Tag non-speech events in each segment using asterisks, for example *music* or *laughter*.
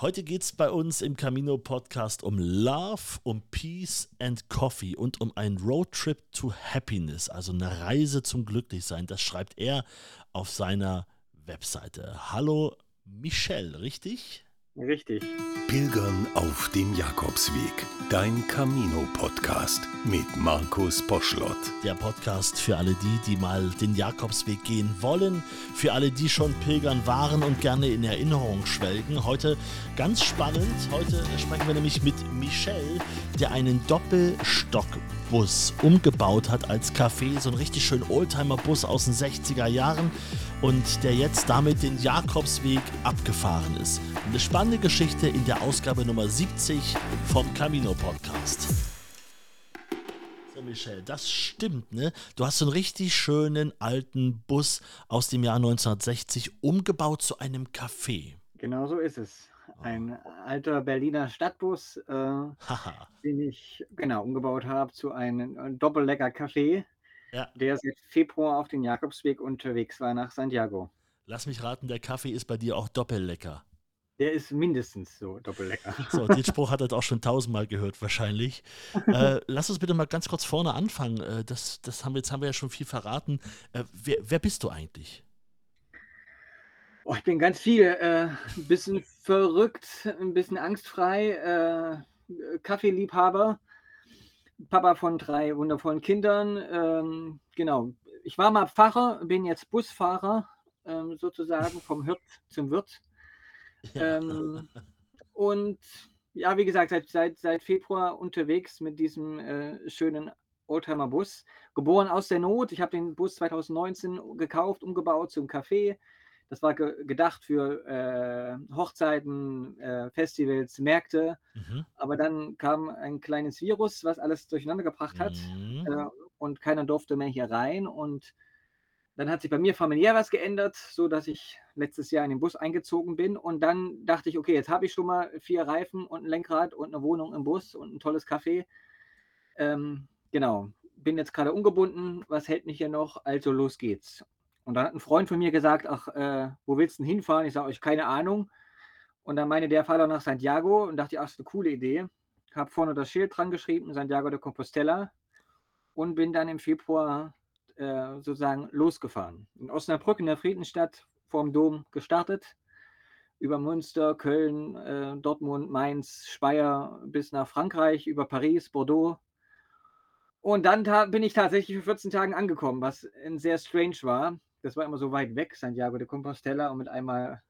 Heute geht es bei uns im Camino Podcast um Love, um Peace and Coffee und um einen Roadtrip to Happiness, also eine Reise zum Glücklichsein. Das schreibt er auf seiner Webseite. Hallo Michelle, richtig? Richtig. Pilgern auf dem Jakobsweg. Dein Camino-Podcast mit Markus Poschlott. Der Podcast für alle die, die mal den Jakobsweg gehen wollen, für alle, die schon Pilgern waren und gerne in Erinnerung schwelgen. Heute ganz spannend. Heute sprechen wir nämlich mit Michel, der einen Doppelstockbus umgebaut hat als Café. So ein richtig schön Oldtimer-Bus aus den 60er Jahren und der jetzt damit den Jakobsweg abgefahren ist. Eine spannende Geschichte in der Ausgabe Nummer 70 vom Camino Podcast. So, Michel, das stimmt, ne? Du hast so einen richtig schönen alten Bus aus dem Jahr 1960 umgebaut zu einem Café. Genau so ist es. Ein alter Berliner Stadtbus, äh, den ich genau umgebaut habe zu einem Doppellecker Café ja. der seit Februar auf den Jakobsweg unterwegs war nach Santiago. Lass mich raten, der Kaffee ist bei dir auch doppellecker. Der ist mindestens so doppellecker. *laughs* So, den Spruch hat er auch schon tausendmal gehört, wahrscheinlich. *laughs* äh, lass uns bitte mal ganz kurz vorne anfangen. Äh, das, das haben wir, jetzt haben wir ja schon viel verraten. Äh, wer, wer, bist du eigentlich? Oh, ich bin ganz viel. Äh, ein bisschen verrückt, ein bisschen angstfrei, äh, Kaffeeliebhaber Papa von drei wundervollen Kindern. Ähm, genau. Ich war mal Pfarrer, bin jetzt Busfahrer, ähm, sozusagen, vom Hirt zum Wirt. *laughs* Ja. Ähm, und ja, wie gesagt, seit, seit, seit Februar unterwegs mit diesem äh, schönen Oldtimer-Bus. Geboren aus der Not. Ich habe den Bus 2019 gekauft, umgebaut zum Café. Das war ge gedacht für äh, Hochzeiten, äh, Festivals, Märkte. Mhm. Aber dann kam ein kleines Virus, was alles durcheinander gebracht hat. Mhm. Äh, und keiner durfte mehr hier rein. Und dann hat sich bei mir familiär was geändert, so dass ich letztes Jahr in den Bus eingezogen bin. Und dann dachte ich, okay, jetzt habe ich schon mal vier Reifen und ein Lenkrad und eine Wohnung im Bus und ein tolles Café. Ähm, genau, bin jetzt gerade ungebunden. Was hält mich hier noch? Also los geht's. Und dann hat ein Freund von mir gesagt, ach, äh, wo willst du denn hinfahren? Ich sage euch, keine Ahnung. Und dann meine der Fahrer nach Santiago und dachte, ach, das ist eine coole Idee. Habe vorne das Schild dran geschrieben, Santiago de Compostela. Und bin dann im Februar äh, sozusagen losgefahren. In Osnabrück, in der Friedensstadt, vorm Dom gestartet. Über Münster, Köln, äh, Dortmund, Mainz, Speyer bis nach Frankreich, über Paris, Bordeaux. Und dann bin ich tatsächlich für 14 Tagen angekommen, was sehr strange war das war immer so weit weg, Santiago de Compostela, und mit einmal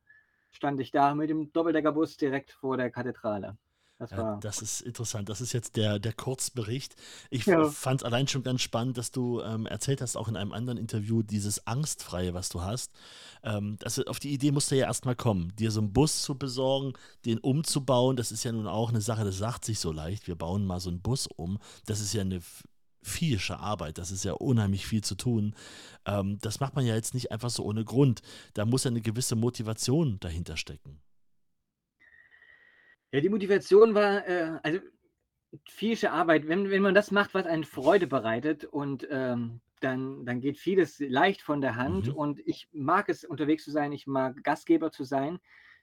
stand ich da mit dem Doppeldeckerbus direkt vor der Kathedrale. Das, ja, das, ist interessant. Das ist jetzt der, der Kurzbericht. Ich ja. fand es allein schon ganz spannend, dass du ähm, erzählt hast, auch in einem anderen Interview, dieses Angstfreie, was du hast. Ähm, das, auf die Idee musst du ja erstmal kommen, dir so einen Bus zu besorgen, den umzubauen. Das ist ja nun auch eine Sache, das sagt sich so leicht. Wir bauen mal so einen Bus um. Das ist ja eine vielsche Arbeit. Das ist ja unheimlich viel zu tun. Ähm, das macht man ja jetzt nicht einfach so ohne Grund. Da muss ja eine gewisse Motivation dahinter stecken. Ja, die Motivation war, äh, also vielsche Arbeit. Wenn, wenn man das macht, was einen Freude bereitet und ähm, dann, dann geht vieles leicht von der Hand. Mhm. Und ich mag es, unterwegs zu sein. Ich mag Gastgeber zu sein.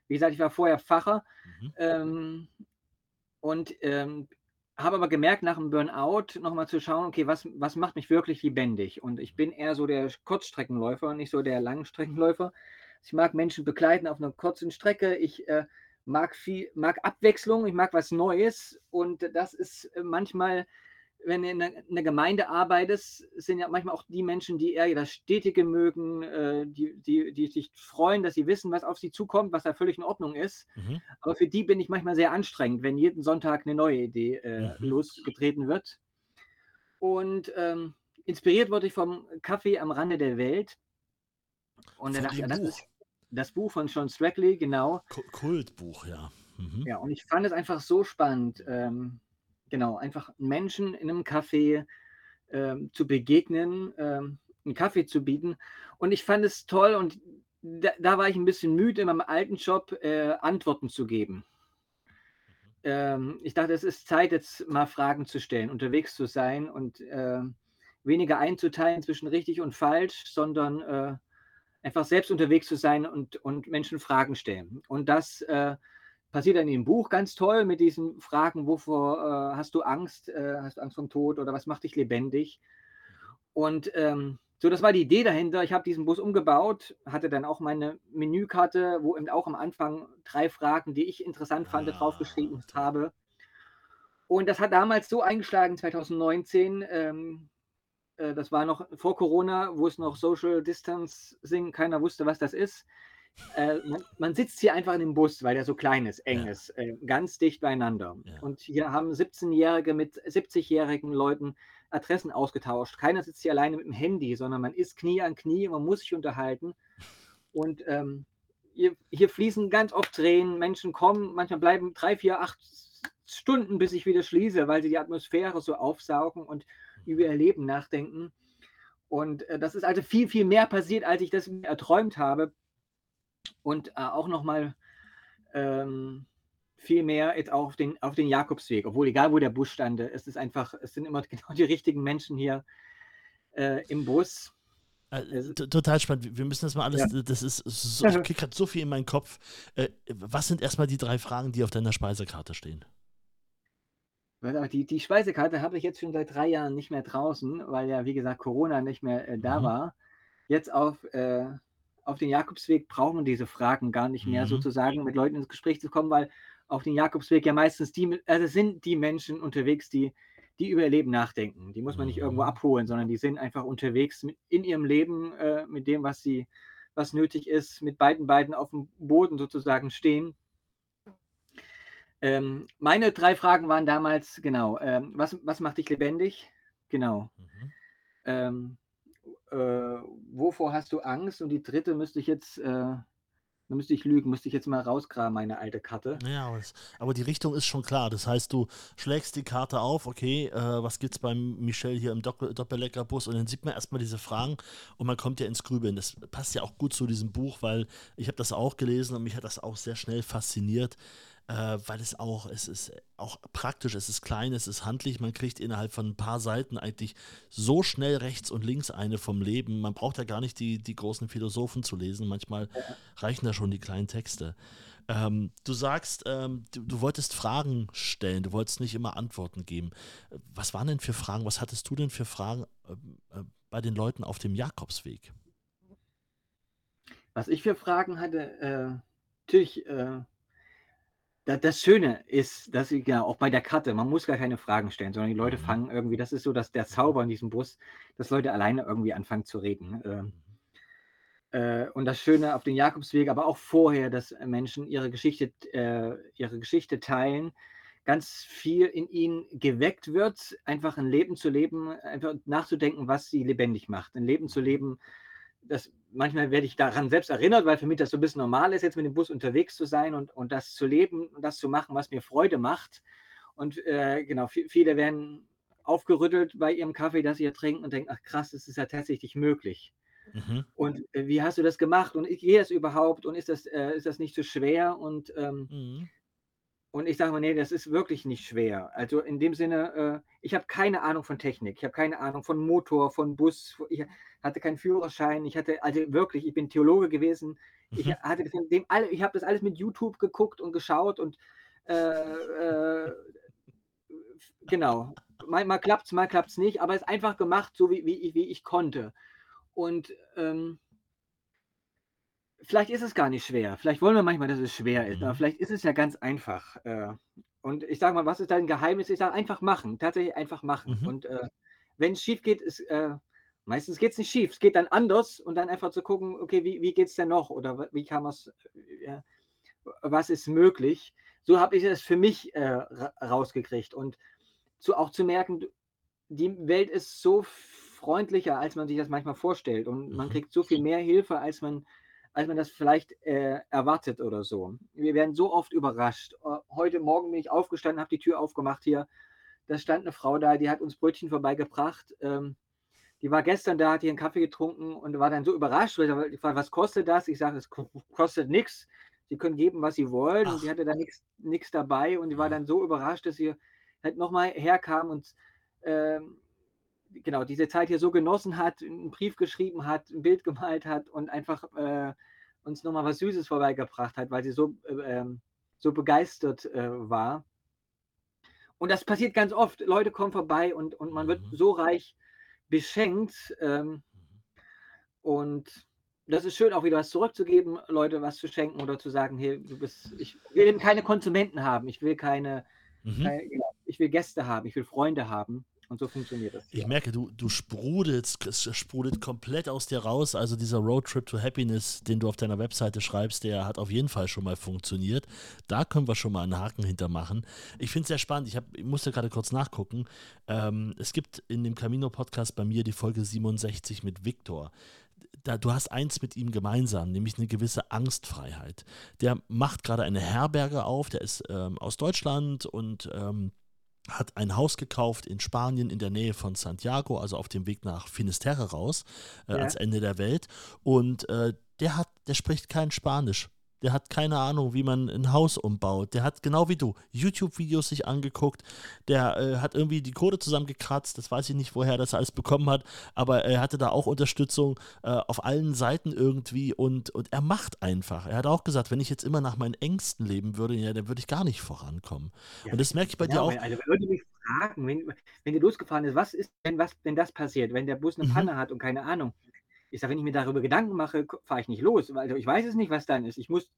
Wie gesagt, ich war vorher Facher. Mhm. Ähm, und ähm, habe aber gemerkt, nach dem Burnout nochmal zu schauen, okay, was, was macht mich wirklich lebendig? Und ich bin eher so der Kurzstreckenläufer, nicht so der Langstreckenläufer. Ich mag Menschen begleiten auf einer kurzen Strecke. Ich äh, mag viel, mag Abwechslung, ich mag was Neues. Und das ist äh, manchmal wenn du in einer Gemeinde arbeitest, sind ja manchmal auch die Menschen, die eher das Stetige mögen, äh, die, die, die sich freuen, dass sie wissen, was auf sie zukommt, was da völlig in Ordnung ist. Mhm. Aber für die bin ich manchmal sehr anstrengend, wenn jeden Sonntag eine neue Idee äh, mhm. losgetreten wird. Und ähm, inspiriert wurde ich vom Kaffee am Rande der Welt. Und dann dachte ich, das ist das Buch von Sean Strackley, genau. Kultbuch, ja. Mhm. Ja, und ich fand es einfach so spannend. Ähm, genau, einfach Menschen in einem Café ähm, zu begegnen, ähm, einen Kaffee zu bieten. Und ich fand es toll und da, da war ich ein bisschen müde in meinem alten Job, äh, Antworten zu geben. Ähm, ich dachte, es ist Zeit, jetzt mal Fragen zu stellen, unterwegs zu sein und äh, weniger einzuteilen zwischen richtig und falsch, sondern äh, einfach selbst unterwegs zu sein und, und Menschen Fragen stellen. Und das äh, passiert dann im Buch ganz toll mit diesen Fragen, wovor äh, hast du Angst? Äh, hast du Angst vom Tod oder was macht dich lebendig? Und ähm, so, das war die Idee dahinter. Ich habe diesen Bus umgebaut, hatte dann auch meine Menükarte, wo eben auch am Anfang drei Fragen, die ich interessant fand, Ah, draufgeschrieben habe. Und das hat damals so eingeschlagen, 2019. Ähm, äh, das war noch vor Corona, wo es noch Social Distancing, keiner wusste, was das ist. Äh, man, man sitzt hier einfach in dem Bus, weil der so klein ist, eng Ja. ist, äh, ganz dicht beieinander. Ja. Und hier haben 17-Jährige mit 70-jährigen Leuten Adressen ausgetauscht. Keiner sitzt hier alleine mit dem Handy, sondern man ist Knie an Knie, man muss sich unterhalten. Und ähm, hier, hier fließen ganz oft Tränen, Menschen kommen, manchmal bleiben drei, vier, acht Stunden, bis ich wieder schließe, weil sie die Atmosphäre so aufsaugen und über ihr Leben nachdenken. Und äh, das ist also viel, viel mehr passiert, als ich das erträumt habe. Und äh, auch nochmal ähm, viel mehr jetzt auch auf den, auf den Jakobsweg, obwohl egal wo der Bus stande, es ist einfach, es sind immer *laughs* genau die richtigen Menschen hier äh, im Bus. Äh, Total spannend. Wir müssen das mal alles, Ja. das ist so, *laughs* ich krieg gerade so viel in meinen Kopf. Äh, was sind erstmal die drei Fragen, die auf deiner Speisekarte stehen? Die, die Speisekarte habe ich jetzt schon seit drei Jahren nicht mehr draußen, weil ja, wie gesagt, Corona nicht mehr äh, da Mhm. war. Jetzt auf, äh, auf den Jakobsweg brauchen wir diese Fragen gar nicht mehr, Mhm. sozusagen mit Leuten ins Gespräch zu kommen, weil auf den Jakobsweg ja meistens die, also sind die Menschen unterwegs, die, die über ihr Leben nachdenken. Die muss man nicht irgendwo Mhm. abholen, sondern die sind einfach unterwegs mit, in ihrem Leben, äh, mit dem, was sie, was nötig ist, mit beiden Beinen auf dem Boden sozusagen stehen. Ähm, meine drei Fragen waren damals, genau, ähm, was, was macht dich lebendig? Genau. Mhm. Ähm, äh, wovor hast du Angst? Und die dritte müsste ich jetzt, äh, müsste ich lügen, müsste ich jetzt mal rausgraben, meine alte Karte. Ja, aber die Richtung ist schon klar. Das heißt, du schlägst die Karte auf, okay, äh, was gibt's beim Michel hier im Doppel Doppelleckerbus? Und dann sieht man erstmal diese Fragen und man kommt ja ins Grübeln. Das passt ja auch gut zu diesem Buch, weil ich habe das auch gelesen und mich hat das auch sehr schnell fasziniert, äh, weil es auch, es ist auch praktisch, es ist klein, es ist handlich, man kriegt innerhalb von ein paar Seiten eigentlich so schnell rechts und links eine vom Leben. Man braucht ja gar nicht die, die großen Philosophen zu lesen. Manchmal reichen da schon die kleinen Texte. Ähm, du sagst, ähm, du, du wolltest Fragen stellen, du wolltest nicht immer Antworten geben. Was waren denn für Fragen, was hattest du denn für Fragen ähm, äh, bei den Leuten auf dem Jakobsweg? Was ich für Fragen hatte, äh, natürlich, äh, das Schöne ist, dass ich ja auch bei der Karte, man muss gar keine Fragen stellen, sondern die Leute Mhm. fangen irgendwie, das ist so, dass der Zauber in diesem Bus, dass Leute alleine irgendwie anfangen zu reden. Ähm, Äh, und das Schöne auf den Jakobsweg, aber auch vorher, dass Menschen ihre Geschichte, äh, ihre Geschichte teilen, ganz viel in ihnen geweckt wird, einfach ein Leben zu leben, einfach nachzudenken, was sie lebendig macht. Ein Leben zu leben, das manchmal werde ich daran selbst erinnert, weil für mich das so ein bisschen normal ist, jetzt mit dem Bus unterwegs zu sein und, und das zu leben und das zu machen, was mir Freude macht. Und äh, genau, vi- viele werden aufgerüttelt bei ihrem Kaffee, das sie hier trinken und denken, ach krass, das ist ja tatsächlich möglich. Mhm. Und äh, wie hast du das gemacht? Und geht das überhaupt? Und ist das, äh, ist das nicht so schwer? Und, ähm, Mhm. Und ich sage mal, nee, das ist wirklich nicht schwer. Also in dem Sinne, äh, ich habe keine Ahnung von Technik, ich habe keine Ahnung von Motor, von Bus, ich hatte keinen Führerschein, ich hatte, also wirklich, ich bin Theologe gewesen, ich Mhm. hatte dem alle, ich habe das alles mit YouTube geguckt und geschaut und äh, äh, genau, mal, mal klappt es, mal klappt es nicht, aber es ist einfach gemacht, so wie, wie, ich, wie ich konnte. Und ähm, vielleicht ist es gar nicht schwer. Vielleicht wollen wir manchmal, dass es schwer ist, aber Mhm. vielleicht ist es ja ganz einfach. Äh, und ich sage mal, was ist dein Geheimnis? Ich sage einfach machen, tatsächlich einfach machen. Mhm. Und äh, wenn es schief geht, ist, äh, meistens geht es nicht schief. Es geht dann anders und dann einfach zu gucken, okay, wie, wie geht es denn noch? Oder wie kann man es, äh, was ist möglich? So habe ich es für mich äh, ra rausgekriegt. Und zu, auch zu merken, die Welt ist so freundlicher, als man sich das manchmal vorstellt. Und man Mhm. kriegt so viel mehr Hilfe, als man, als man das vielleicht äh, erwartet oder so. Wir werden so oft überrascht. Äh, Heute Morgen bin ich aufgestanden, habe die Tür aufgemacht hier. Da stand eine Frau da, die hat uns Brötchen vorbeigebracht. Ähm, die war gestern da, hat hier einen Kaffee getrunken und war dann so überrascht, weil sie gefragt, was kostet das? Ich sage, es ko- kostet nichts. Sie können geben, was sie wollen. Und sie hatte da nichts dabei und die war dann so überrascht, dass sie halt nochmal herkam und ähm, genau diese Zeit hier so genossen hat, einen Brief geschrieben hat, ein Bild gemalt hat und einfach äh, uns nochmal was Süßes vorbeigebracht hat, weil sie so, äh, ähm, so begeistert äh, war. Und das passiert ganz oft. Leute kommen vorbei und, und man wird Mhm. so reich beschenkt. Ähm, und das ist schön, auch wieder was zurückzugeben, Leute was zu schenken oder zu sagen, hey, du bist, ich will eben keine Konsumenten haben, ich will keine, Mhm. keine ich will Gäste haben, ich will Freunde haben. Und so funktioniert das. Ich ja. merke, du, du sprudelst, es sprudelt komplett aus dir raus. Also dieser Roadtrip to Happiness, den du auf deiner Webseite schreibst, der hat auf jeden Fall schon mal funktioniert. Da können wir schon mal einen Haken hintermachen. Ich finde es sehr spannend. Ich, hab, ich musste gerade kurz nachgucken. Ähm, es gibt in dem Camino-Podcast bei mir die Folge 67 mit Viktor. Da, du hast eins mit ihm gemeinsam, nämlich eine gewisse Angstfreiheit. Der macht gerade eine Herberge auf, der ist ähm, aus Deutschland und ähm, hat ein Haus gekauft in Spanien in der Nähe von Santiago, also auf dem Weg nach Finisterre raus, äh, Ja. ans Ende der Welt. Und äh, der hat, der spricht kein Spanisch. Der hat keine Ahnung, wie man ein Haus umbaut. Der hat genau wie du YouTube-Videos sich angeguckt. Der äh, hat irgendwie die Kohle zusammengekratzt. Das weiß ich nicht, woher das alles bekommen hat. Aber er hatte da auch Unterstützung äh, auf allen Seiten irgendwie. Und, und er macht einfach. Er hat auch gesagt, wenn ich jetzt immer nach meinen Ängsten leben würde, ja, dann würde ich gar nicht vorankommen. Ja, und das merke ich bei dir Genau, auch. wenn, also Leute mich fragen, wenn, wenn der losgefahren ist, was ist, wenn, was, wenn das passiert, wenn der Bus eine Mhm. Panne hat und keine Ahnung. Ich sage, wenn ich mir darüber Gedanken mache, fahre ich nicht los, weil ich weiß es nicht, was dann ist. Ich muss,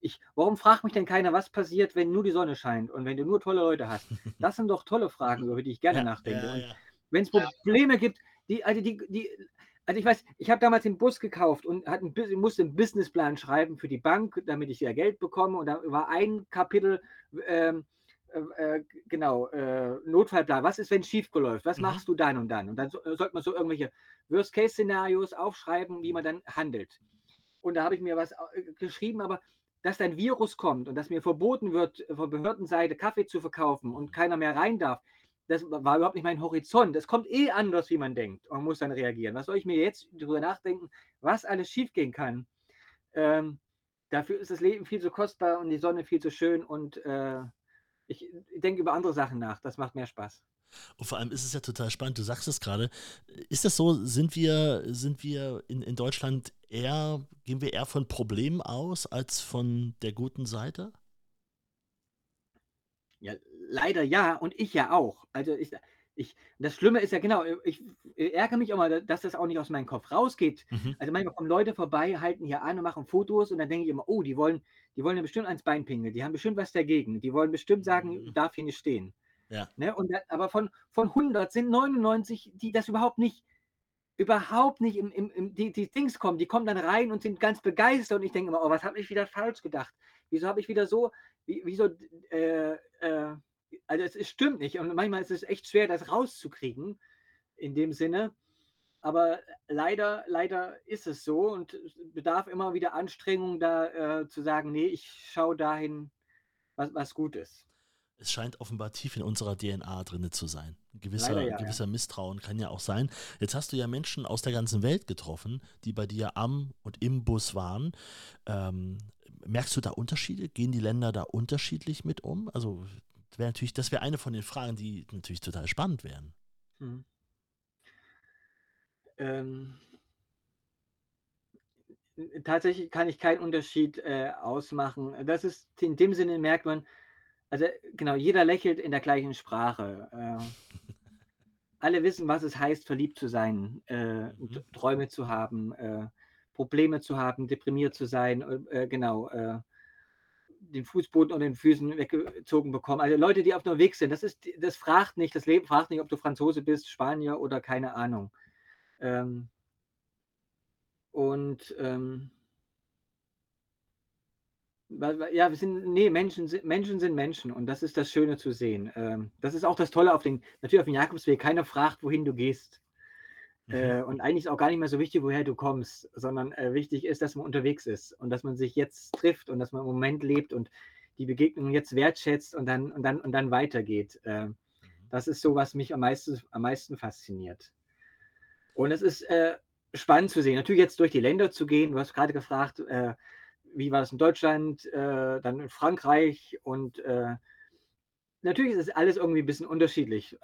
ich, warum fragt mich denn keiner, was passiert, wenn nur die Sonne scheint und wenn du nur tolle Leute hast? *laughs* Das sind doch tolle Fragen, über die ich gerne Ja, nachdenke. ja, ja. wenn es Probleme gibt, die, also die, die, also ich weiß, ich habe damals den Bus gekauft und hat ein, Bus- musste einen Businessplan schreiben für die Bank, damit ich ja Geld bekomme. Und da war ein Kapitel, ähm, äh, äh, genau, äh, Notfallplan. Was ist, wenn es schief läuft? Was Mhm. machst du dann und dann? Und dann so, äh, sollte man so irgendwelche Worst-Case-Szenarios aufschreiben, wie man dann handelt. Und da habe ich mir was geschrieben, aber dass ein Virus kommt und dass mir verboten wird, von Behördenseite Kaffee zu verkaufen und keiner mehr rein darf, das war überhaupt nicht mein Horizont. Das kommt eh anders, wie man denkt. Man muss dann reagieren. Was soll ich mir jetzt darüber nachdenken, was alles schiefgehen kann? Ähm, dafür ist das Leben viel zu kostbar und die Sonne viel zu schön und äh, ich denke über andere Sachen nach. Das macht mehr Spaß. Und vor allem ist es ja total spannend, du sagst es gerade. Ist das so, sind wir, sind wir in, in Deutschland eher, gehen wir eher von Problemen aus als von der guten Seite? Ja, leider ja und ich ja auch. Also ich, ich, das Schlimme ist ja genau, ich, ich ärgere mich immer, dass das auch nicht aus meinem Kopf rausgeht. Mhm. Also manchmal kommen Leute vorbei, halten hier an und machen Fotos und dann denke ich immer, oh, die wollen, die wollen ja bestimmt ans Bein pingeln, die haben bestimmt was dagegen, die wollen bestimmt sagen, Mhm. darf hier nicht stehen. Ja. Ne? Und aber von, von 100 sind 99, die das überhaupt nicht, überhaupt nicht im, im, im die, die Dings kommen, die kommen dann rein und sind ganz begeistert und ich denke immer, oh, was habe ich wieder falsch gedacht? Wieso habe ich wieder so, wie, wieso, äh, äh, also es, es stimmt nicht und manchmal ist es echt schwer, das rauszukriegen in dem Sinne. Aber leider, leider ist es so und es bedarf immer wieder Anstrengung, da äh, zu sagen, nee, ich schaue dahin, was, was gut ist. Es scheint offenbar tief in unserer DNA drin zu sein. Ein gewisser, Leider ja, gewisser Misstrauen kann ja auch sein. Jetzt hast du ja Menschen aus der ganzen Welt getroffen, die bei dir am und im Bus waren. Ähm, merkst du da Unterschiede? Gehen die Länder da unterschiedlich mit um? Also wäre natürlich, das wäre eine von den Fragen, die natürlich total spannend wären. Mhm. Ähm, tatsächlich kann ich keinen Unterschied äh, ausmachen. Das ist in dem Sinne merkt man, also genau, jeder lächelt in der gleichen Sprache. Äh, *laughs* alle wissen, was es heißt, verliebt zu sein, äh, Mhm. Träume zu haben, äh, Probleme zu haben, deprimiert zu sein, äh, genau, äh, den Fußboden unter den Füßen weggezogen bekommen. Also Leute, die auf dem Weg sind, das ist, das fragt nicht, das Leben fragt nicht, ob du Franzose bist, Spanier oder keine Ahnung. Ähm, und ähm, ja, wir sind, nee, Menschen sind, Menschen sind Menschen und das ist das Schöne zu sehen. Ähm, das ist auch das Tolle auf den, natürlich auf dem Jakobsweg, keiner fragt, wohin du gehst. Mhm. Äh, und eigentlich ist auch gar nicht mehr so wichtig, woher du kommst, sondern äh, wichtig ist, dass man unterwegs ist und dass man sich jetzt trifft und dass man im Moment lebt und die Begegnung jetzt wertschätzt und dann und dann und dann weitergeht. Äh, das ist so, was mich am meisten, am meisten fasziniert. Und es ist äh, spannend zu sehen, natürlich jetzt durch die Länder zu gehen. Du hast gerade gefragt, äh, wie war das in Deutschland, äh, dann in Frankreich und natürlich ist es alles irgendwie ein bisschen unterschiedlich.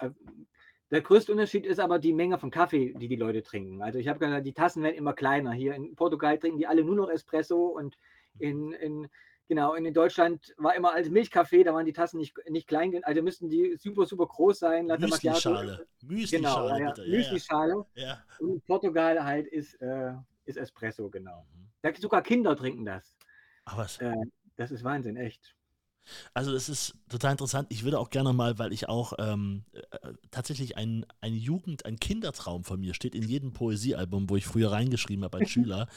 Der größte Unterschied ist aber die Menge von Kaffee, die die Leute trinken. Also ich habe gesagt, die Tassen werden immer kleiner. Hier in Portugal trinken die alle nur noch Espresso und in, in Genau, in Deutschland war immer als Milchkaffee, da waren die Tassen nicht, nicht klein, also müssten die super, super groß sein. Latte Müsli-Schale. Müsli-Schale, genau, ja, bitte. Ja, Müsli-Schale. Ja. Und in Portugal halt ist, äh, ist Espresso, genau. Mhm. Sogar Kinder trinken das. Ach was? Äh, das ist Wahnsinn, echt. Also es ist total interessant. Ich würde auch gerne mal, weil ich auch ähm, äh, tatsächlich ein, ein Jugend-, ein Kindertraum von mir steht in jedem Poesiealbum, wo ich früher reingeschrieben habe als *laughs* Schüler.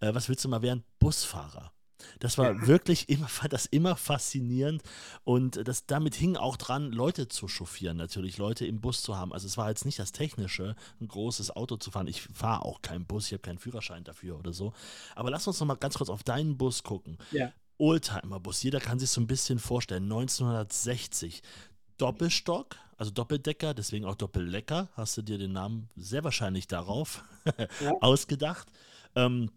äh, was willst du mal werden? Busfahrer. Das war ja. wirklich immer, fand das immer faszinierend und das, damit hing auch dran, Leute zu chauffieren, natürlich, Leute im Bus zu haben. Also es war jetzt nicht das Technische, ein großes Auto zu fahren. Ich fahre auch keinen Bus, ich habe keinen Führerschein dafür oder so. Aber lass uns noch mal ganz kurz auf deinen Bus gucken. Ja. Oldtimer-Bus, jeder kann sich so ein bisschen vorstellen. 1960, Doppelstock, also Doppeldecker, deswegen auch Doppellecker, hast du dir den Namen sehr wahrscheinlich darauf *laughs* ja. ausgedacht. Ähm,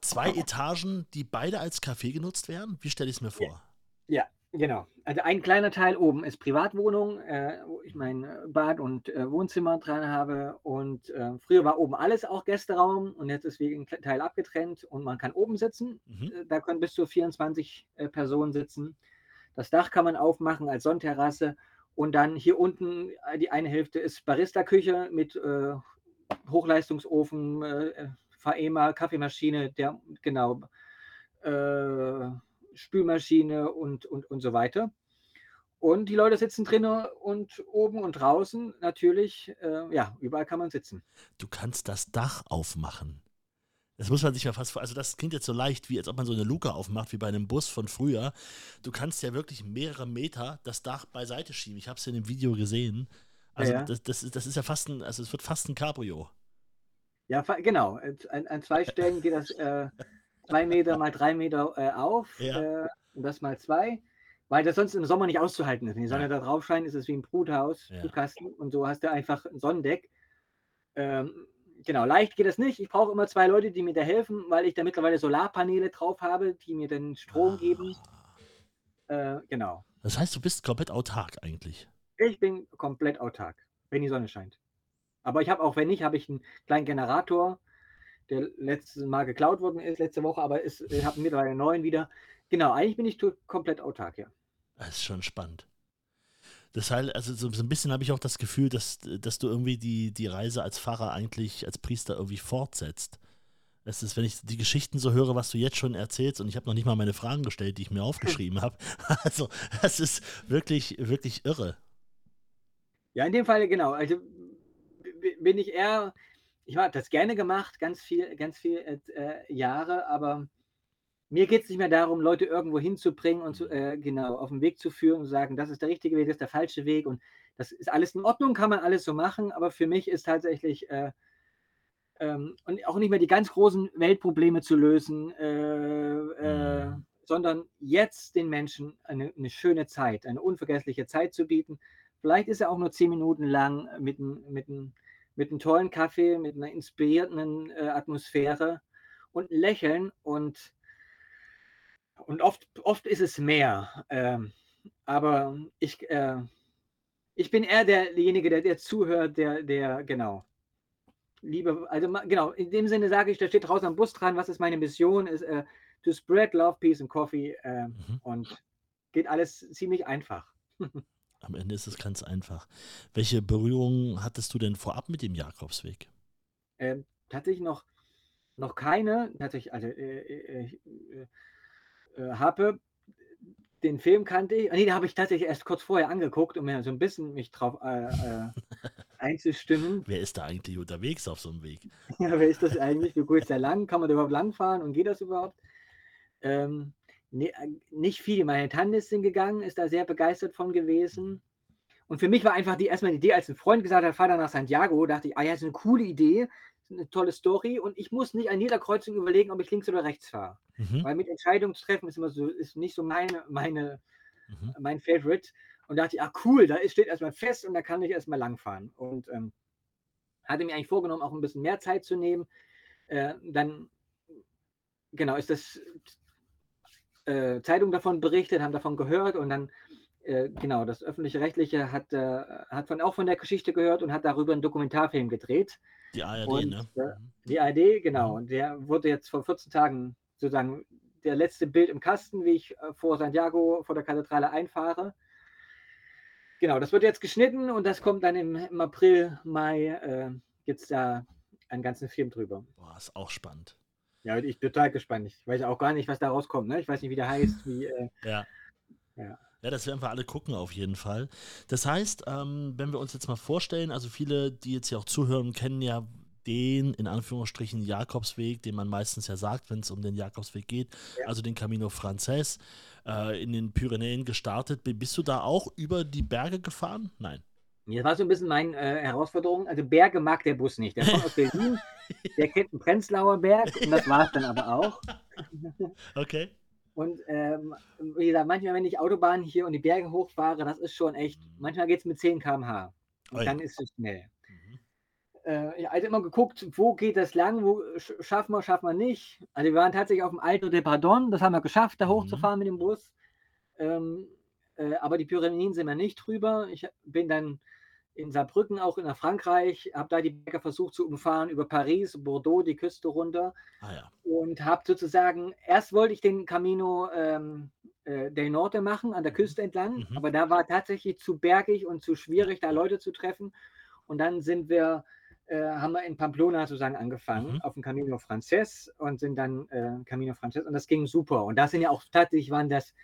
zwei Etagen, die beide als Café genutzt werden? Wie stelle ich es mir vor? Ja, genau. Also ein kleiner Teil oben ist Privatwohnung, äh, wo ich mein äh, Bad und äh, Wohnzimmer dran habe. Und äh, früher war oben alles auch Gästeraum und jetzt ist wegen Teil abgetrennt und man kann oben sitzen. Mhm. Äh, da können bis zu 24 äh, Personen sitzen. Das Dach kann man aufmachen als Sonnterrasse. Und dann hier unten, die eine Hälfte ist Barista-Küche mit Hochleistungsofen, Faema, Kaffeemaschine, der, genau, äh, Spülmaschine und, und, und so weiter. Und die Leute sitzen drinnen und oben und draußen natürlich, äh, ja, überall kann man sitzen. Du kannst das Dach aufmachen. Das muss man sich ja fast vor. Also, das klingt jetzt so leicht, wie als ob man so eine Luke aufmacht, wie bei einem Bus von früher. Du kannst ja wirklich mehrere Meter das Dach beiseite schieben. Ich habe es ja in dem Video gesehen. Also, ja, ja. Das, das, das, ist ja fast ein, also es wird fast ein Cabrio. Ja, genau. An, an zwei Stellen geht das äh, zwei Meter mal drei Meter äh, auf ja. äh, und das mal zwei, weil das sonst im Sommer nicht auszuhalten ist. Wenn die Sonne ja. da drauf scheint, ist es wie ein Bruthaus, ja. Brutkasten und so hast du einfach ein Sonnendeck. Ähm, genau, leicht geht das nicht. Ich brauche immer zwei Leute, die mir da helfen, weil ich da mittlerweile Solarpaneele drauf habe, die mir dann Strom ah. geben. Äh, genau. Das heißt, du bist komplett autark eigentlich. Ich bin komplett autark, wenn die Sonne scheint. Aber ich habe auch, wenn nicht, habe ich einen kleinen Generator, der letztes Mal geklaut worden ist, letzte Woche, aber ist, ich habe mittlerweile einen neuen wieder. Genau, eigentlich bin ich komplett autark, ja. Das ist schon spannend. Das heißt, also so, so ein bisschen habe ich auch das Gefühl, dass, dass du irgendwie die, die Reise als Pfarrer eigentlich, als Priester irgendwie fortsetzt. Es ist, wenn ich die Geschichten so höre, was du jetzt schon erzählst, und ich habe noch nicht mal meine Fragen gestellt, die ich mir aufgeschrieben *laughs* habe. Also, das ist wirklich, wirklich irre. Ja, in dem Fall, genau. Also, bin ich eher, ich habe das gerne gemacht, ganz viel, ganz viel äh, Jahre, aber mir geht es nicht mehr darum, Leute irgendwo hinzubringen und zu, äh, genau auf den Weg zu führen und zu sagen, das ist der richtige Weg, das ist der falsche Weg und das ist alles in Ordnung, kann man alles so machen, aber für mich ist tatsächlich äh, ähm, und auch nicht mehr die ganz großen Weltprobleme zu lösen, äh, äh, mhm. sondern jetzt den Menschen eine, eine, schöne Zeit, eine unvergessliche Zeit zu bieten. Vielleicht ist er auch nur zehn Minuten lang mit, mit, mit mit einem tollen Kaffee, mit einer inspirierenden äh, Atmosphäre und Lächeln und, und oft, oft ist es mehr. Ähm, aber ich, äh, ich bin eher derjenige, der, der zuhört, der, der, genau. Liebe, also genau, in dem Sinne sage ich, da steht draußen am Bus dran, was ist meine Mission, ist äh, to spread love, peace and coffee äh, mhm. und geht alles ziemlich einfach. *laughs* Am Ende ist es ganz einfach. Welche Berührungen hattest du denn vorab mit dem Jakobsweg? Ähm, tatsächlich noch, noch keine. Tatsächlich, also äh, äh, äh, äh habe den Film kannte ich. Nee, den habe ich tatsächlich erst kurz vorher angeguckt, um mir so ein bisschen mich drauf äh, äh, *laughs* einzustimmen. Wer ist da eigentlich unterwegs auf so einem Weg? *laughs* ja, wer ist das eigentlich? Wie gut ist der lang? Kann man da überhaupt langfahren und geht das überhaupt? Ähm, äh, nicht viel. Meine Tante ist hingegangen, ist da sehr begeistert von gewesen. Und für mich war einfach die erstmal die Idee, als ein Freund gesagt hat, fahr da nach Santiago, dachte ich, ah ja, ist eine coole Idee, eine tolle Story und ich muss nicht an jeder Kreuzung überlegen, ob ich links oder rechts fahre. Mhm. Weil mit Entscheidungen zu treffen ist immer so, ist nicht so meine, meine, mhm. mein Favorite. Und dachte ich, ah cool, da steht erstmal fest und da kann ich erstmal langfahren. Und ähm, hatte mir eigentlich vorgenommen, auch ein bisschen mehr Zeit zu nehmen. Äh, dann, genau, ist das äh, Zeitung davon berichtet, haben davon gehört und dann, äh, genau, das öffentliche Rechtliche hat, äh, hat von, auch von der Geschichte gehört und hat darüber einen Dokumentarfilm gedreht. Die ARD, und, ne? Äh, die ARD, genau. Mhm. Und der wurde jetzt vor 14 Tagen sozusagen der letzte Bild im Kasten, wie ich äh, vor Santiago, vor der Kathedrale einfahre. Genau, das wird jetzt geschnitten und das kommt dann im, im April, Mai, äh, gibt es da einen ganzen Film drüber. Boah, ist auch spannend. Ja, ich bin total gespannt. Ich weiß auch gar nicht, was da rauskommt. Ne? Ich weiß nicht, wie der heißt. *laughs* Wie, äh, ja. ja. Ja, das werden wir alle gucken auf jeden Fall. Das heißt, ähm, wenn wir uns jetzt mal vorstellen, also viele, die jetzt hier auch zuhören, kennen ja den in Anführungsstrichen Jakobsweg, den man meistens ja sagt, wenn es um den Jakobsweg geht, ja. also den Camino Frances, äh, in den Pyrenäen gestartet. Bist du da auch über die Berge gefahren? Nein. Das war so ein bisschen meine äh, Herausforderung. Also Berge mag der Bus nicht. Der kommt aus Berlin, *laughs* der kennt den Prenzlauer Berg und das war es dann aber auch. *laughs* Okay. Und ähm, wie gesagt, manchmal, wenn ich Autobahn hier und die Berge hochfahre, das ist schon echt, mhm. manchmal geht es mit 10 km/h. Und Oi. dann ist es schnell. Mhm. Äh, ich habe immer geguckt, wo geht das lang, wo schaffen wir, schaffen wir nicht. Also wir waren tatsächlich auf dem Alto de Pardon, das haben wir geschafft, da mhm. hochzufahren mhm. mit dem Bus. Ähm, äh, aber die Pyrenäen sind wir nicht drüber. Ich bin dann in Saarbrücken, auch in Frankreich, habe da die Berge versucht zu umfahren, über Paris, Bordeaux, die Küste runter. Ah, ja. Und habe sozusagen, erst wollte ich den Camino ähm, äh, del Norte machen, an der mhm. Küste entlang, mhm. aber da war tatsächlich zu bergig und zu schwierig, da Leute zu treffen. Und dann sind wir, äh, haben wir in Pamplona sozusagen angefangen, mhm. auf dem Camino Frances und sind dann äh, Camino Frances und das ging super. Und da sind ja auch tatsächlich, waren das,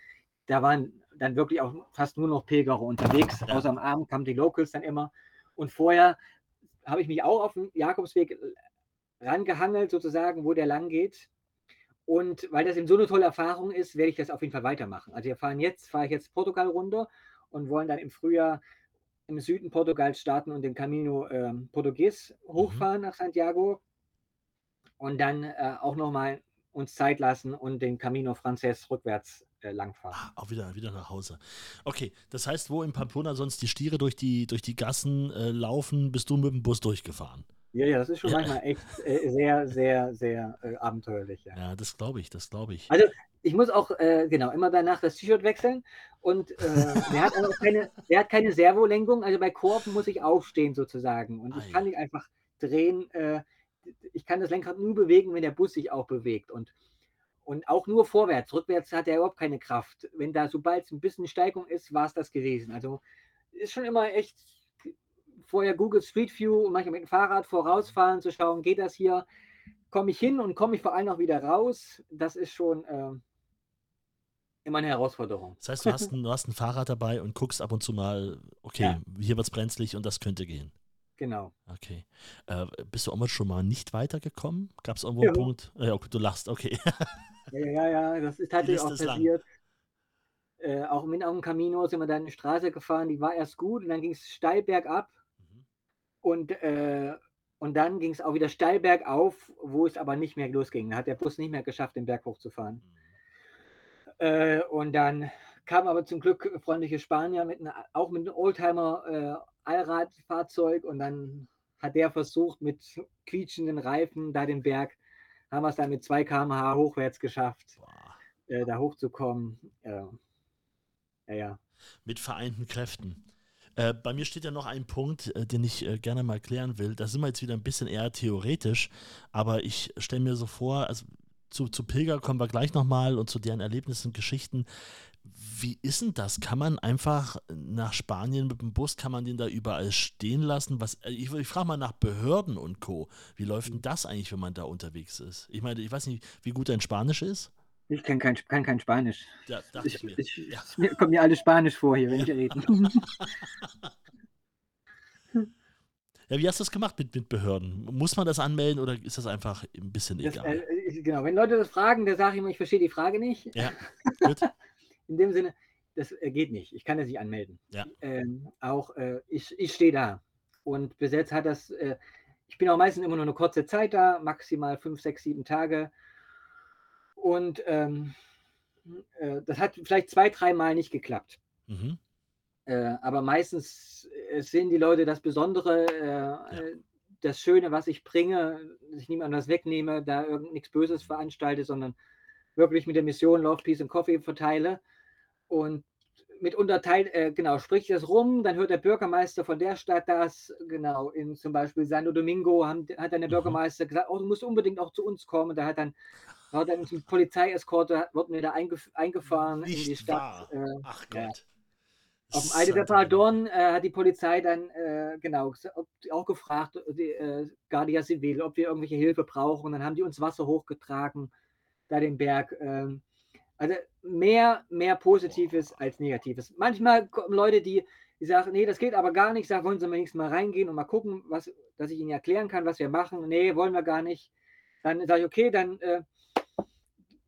da waren dann wirklich auch fast nur noch Pilgerer unterwegs. Ja. Außer am Abend kamen die Locals dann immer. Und vorher habe ich mich auch auf dem Jakobsweg äh, rangehangelt, sozusagen, wo der lang geht. Und weil das eben so eine tolle Erfahrung ist, werde ich das auf jeden Fall weitermachen. Also wir fahren jetzt, fahre ich jetzt Portugal runter und wollen dann im Frühjahr im Süden Portugals starten und den Camino äh, Portugues mhm. hochfahren mhm. nach Santiago und dann äh, auch nochmal uns Zeit lassen und den Camino Frances rückwärts äh, langfahren. Ah, auch wieder, wieder nach Hause. Okay, das heißt, wo in Pamplona sonst die Stiere durch die, durch die Gassen äh, laufen, bist du mit dem Bus durchgefahren? Ja, ja, das ist schon ja. manchmal echt äh, sehr, sehr, sehr äh, abenteuerlich. Ja, ja das glaube ich, das glaube ich. Also ich muss auch, äh, genau, immer danach das T-Shirt wechseln und äh, *laughs* der, hat auch keine, der hat keine Servolenkung, also bei Kurven muss ich aufstehen sozusagen und ich kann nicht einfach drehen, ich kann das Lenkrad nur bewegen, wenn der Bus sich auch bewegt und und auch nur vorwärts. Rückwärts hat er überhaupt keine Kraft. Wenn da, sobald es ein bisschen Steigung ist, war es das gewesen. Also ist schon immer echt vorher Google Street View und manchmal mit dem Fahrrad vorausfahren, zu schauen, geht das hier, komme ich hin und komme ich vor allem auch wieder raus. Das ist schon äh, immer eine Herausforderung. Das heißt, du hast, ein, du hast ein Fahrrad dabei und guckst ab und zu mal, okay, ja. hier wird es brenzlig und das könnte gehen. Genau. Okay. Äh, bist du auch mal schon mal nicht weitergekommen? Gab es irgendwo ja. einen Punkt? Ja, okay, du lachst, okay. Ja, ja, ja, das ist tatsächlich auch passiert. Äh, auch mit einem Camino sind wir dann eine Straße gefahren, die war erst gut und dann ging es steil bergab. Mhm. Und, äh, und dann ging es auch wieder steil bergauf, wo es aber nicht mehr losging. Da hat der Bus nicht mehr geschafft, den Berg hochzufahren. Mhm. Äh, und dann kam aber zum Glück freundliche Spanier mit einer, auch mit einem Oldtimer äh, Allradfahrzeug und dann hat der versucht mit quietschenden Reifen da den Berg haben wir es dann mit 2 km/h hochwärts geschafft, äh, da hochzukommen. Äh, ja, ja. Mit vereinten Kräften. Äh, bei mir steht ja noch ein Punkt, äh, den ich äh, gerne mal klären will. Da sind wir jetzt wieder ein bisschen eher theoretisch, aber ich stelle mir so vor, also zu, zu Pilger kommen wir gleich nochmal und zu deren Erlebnissen und Geschichten. Wie ist denn das? Kann man einfach nach Spanien mit dem Bus, kann man den da überall stehen lassen? Was, äh, ich, ich frage mal nach Behörden und Co. Wie läuft denn das eigentlich, wenn man da unterwegs ist? Ich meine, ich weiß nicht, wie gut dein Spanisch ist. Ich kann kein, kann kein Spanisch. Ja, ich, ich, mir. Ich, ja. *laughs* mir kommt mir alles Spanisch vor hier, wenn ich rede. *laughs* Ja, wie hast du das gemacht mit, mit Behörden? Muss man das anmelden oder ist das einfach ein bisschen das, egal? Äh, genau, wenn Leute das fragen, dann sage ich immer, ich verstehe die Frage nicht. Ja, *laughs* gut. In dem Sinne, das äh, geht nicht. Ich kann das nicht anmelden. Ja. Ähm, auch äh, ich, ich stehe da. Und bis jetzt hat das, äh, ich bin auch meistens immer nur eine kurze Zeit da, maximal fünf, sechs, sieben Tage. Und ähm, äh, das hat vielleicht zwei, dreimal nicht geklappt. Mhm. Äh, aber meistens äh, sehen die Leute das Besondere, ja. das Schöne, was ich bringe, dass ich niemandem das wegnehme, da irgend nichts Böses veranstalte, sondern wirklich mit der Mission Love, Peace and Coffee verteile. Und mitunter teilt, äh, genau, spricht das rum, dann hört der Bürgermeister von der Stadt das, genau, in zum Beispiel Santo Domingo haben, hat dann der mhm. Bürgermeister gesagt, oh, du musst unbedingt auch zu uns kommen. Da hat dann war dann mit Polizeieskorte, wurden wir da eingef eingefahren in die Nicht Stadt. Äh, Ach ja. Gott. auf dem Eide der Pardon äh, hat die Polizei dann, äh, genau, auch gefragt, die äh, Guardia Civil, ob wir irgendwelche Hilfe brauchen. Und dann haben die uns Wasser hochgetragen, da den Berg. Ähm, also mehr, mehr Positives als Negatives. Manchmal kommen Leute, die, die sagen, nee, das geht aber gar nicht. Ich sage, wollen Sie mal nächstes Mal reingehen und mal gucken, was, dass ich Ihnen erklären kann, was wir machen. Nee, wollen wir gar nicht. Dann sage ich, okay, dann, äh,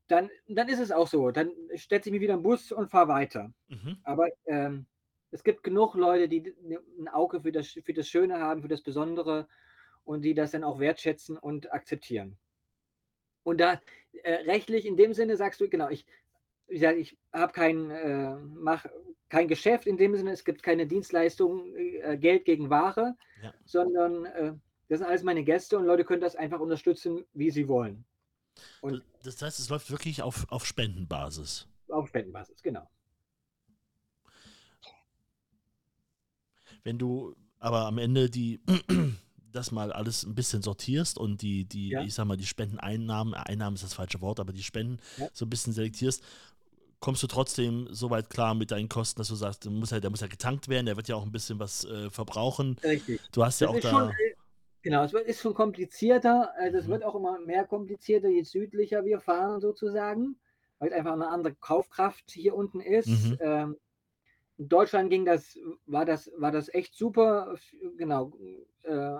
dann, dann ist es auch so. Dann setze ich mich wieder im Bus und fahre weiter. Mhm. Aber ähm, es gibt genug Leute, die ein Auge für das, für das Schöne haben, für das Besondere und die das dann auch wertschätzen und akzeptieren. Und da äh, rechtlich in dem Sinne sagst du, genau, ich, sag, ich habe kein, äh, mach kein Geschäft in dem Sinne, es gibt keine Dienstleistung, äh, Geld gegen Ware, Ja. sondern äh, das sind alles meine Gäste und Leute können das einfach unterstützen, wie sie wollen. Und Das heißt, es läuft wirklich auf, auf Spendenbasis. auf Spendenbasis, genau. Wenn du aber am Ende die das mal alles ein bisschen sortierst und die, die, Ja. ich sag mal, die Spendeneinnahmen, Einnahmen ist das falsche Wort, aber die Spenden Ja. so ein bisschen selektierst, kommst du trotzdem so weit klar mit deinen Kosten, dass du sagst, der muss ja, der muss ja getankt werden, der wird ja auch ein bisschen was äh, verbrauchen. Richtig. Du hast ja Das auch da. schon, äh, genau, es wird, ist schon komplizierter. Also es Mhm. wird auch immer mehr komplizierter, je südlicher wir fahren sozusagen, weil es einfach eine andere Kaufkraft hier unten ist. Mhm. Ähm, in Deutschland ging das, war das, war das echt super. Genau, äh,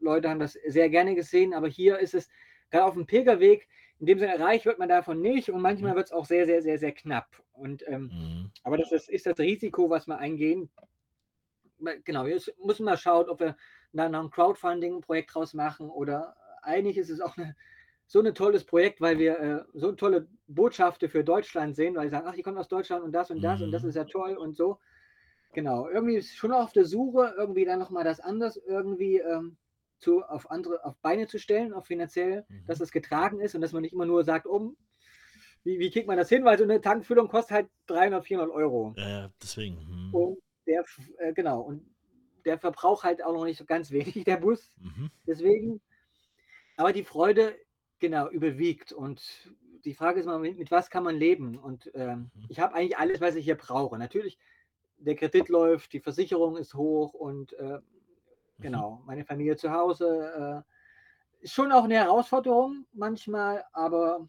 Leute haben das sehr gerne gesehen, aber hier ist es gerade auf dem Pilgerweg, in dem Sinne reich wird man davon nicht und manchmal Mhm. wird es auch sehr, sehr, sehr, sehr knapp. Und ähm, Mhm. aber das ist, ist das Risiko, was wir eingehen. Genau, jetzt müssen wir schauen, ob wir dann noch ein Crowdfunding-Projekt draus machen oder eigentlich ist es auch eine, so ein tolles Projekt, weil wir äh, so tolle Botschaften für Deutschland sehen, weil sie sagen, ach, die kommen aus Deutschland und das und das und das Mhm. ist ja toll und so. Genau, irgendwie ist schon auf der Suche, irgendwie dann nochmal das anders irgendwie ähm, zu, auf andere, auf Beine zu stellen, auch finanziell, Mhm. dass es getragen ist und dass man nicht immer nur sagt, um, wie, wie kriegt man das hin? Weil so eine Tankfüllung kostet halt 300, 400 Euro. Ja, deswegen. Mhm. Und der, äh, genau, und der Verbrauch halt auch noch nicht so ganz wenig, der Bus. Mhm. Deswegen, aber die Freude, genau, überwiegt. Und die Frage ist mal, mit, mit was kann man leben? Und ähm, Mhm. ich habe eigentlich alles, was ich hier brauche. Natürlich, der Kredit läuft, die Versicherung ist hoch und äh. Genau, meine Familie zu Hause. Äh, ist schon auch eine Herausforderung manchmal, aber